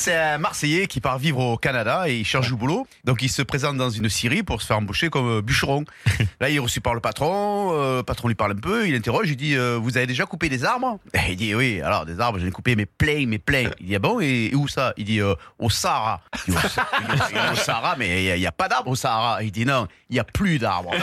C'est un Marseillais qui part vivre au Canada et il cherche du boulot. Donc il se présente dans une scierie pour se faire embaucher comme euh, bûcheron. Là, il est reçu par le patron. euh, le patron lui parle un peu. Il interroge. Il dit euh, Vous avez déjà coupé des arbres? Et Il dit Oui, alors des arbres, j'en ai coupé, mais plein, mais plein. Il dit Ah bon Et, et où ça? Il dit euh, Au Sahara. Il dit, au, Sa- il dit, au Sahara, mais il n'y a, pas d'arbres au Sahara. Il dit Non, il n'y a plus d'arbres.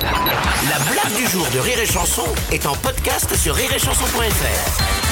La blague du jour de Rire et Chanson est en podcast sur rireetchanson.fr.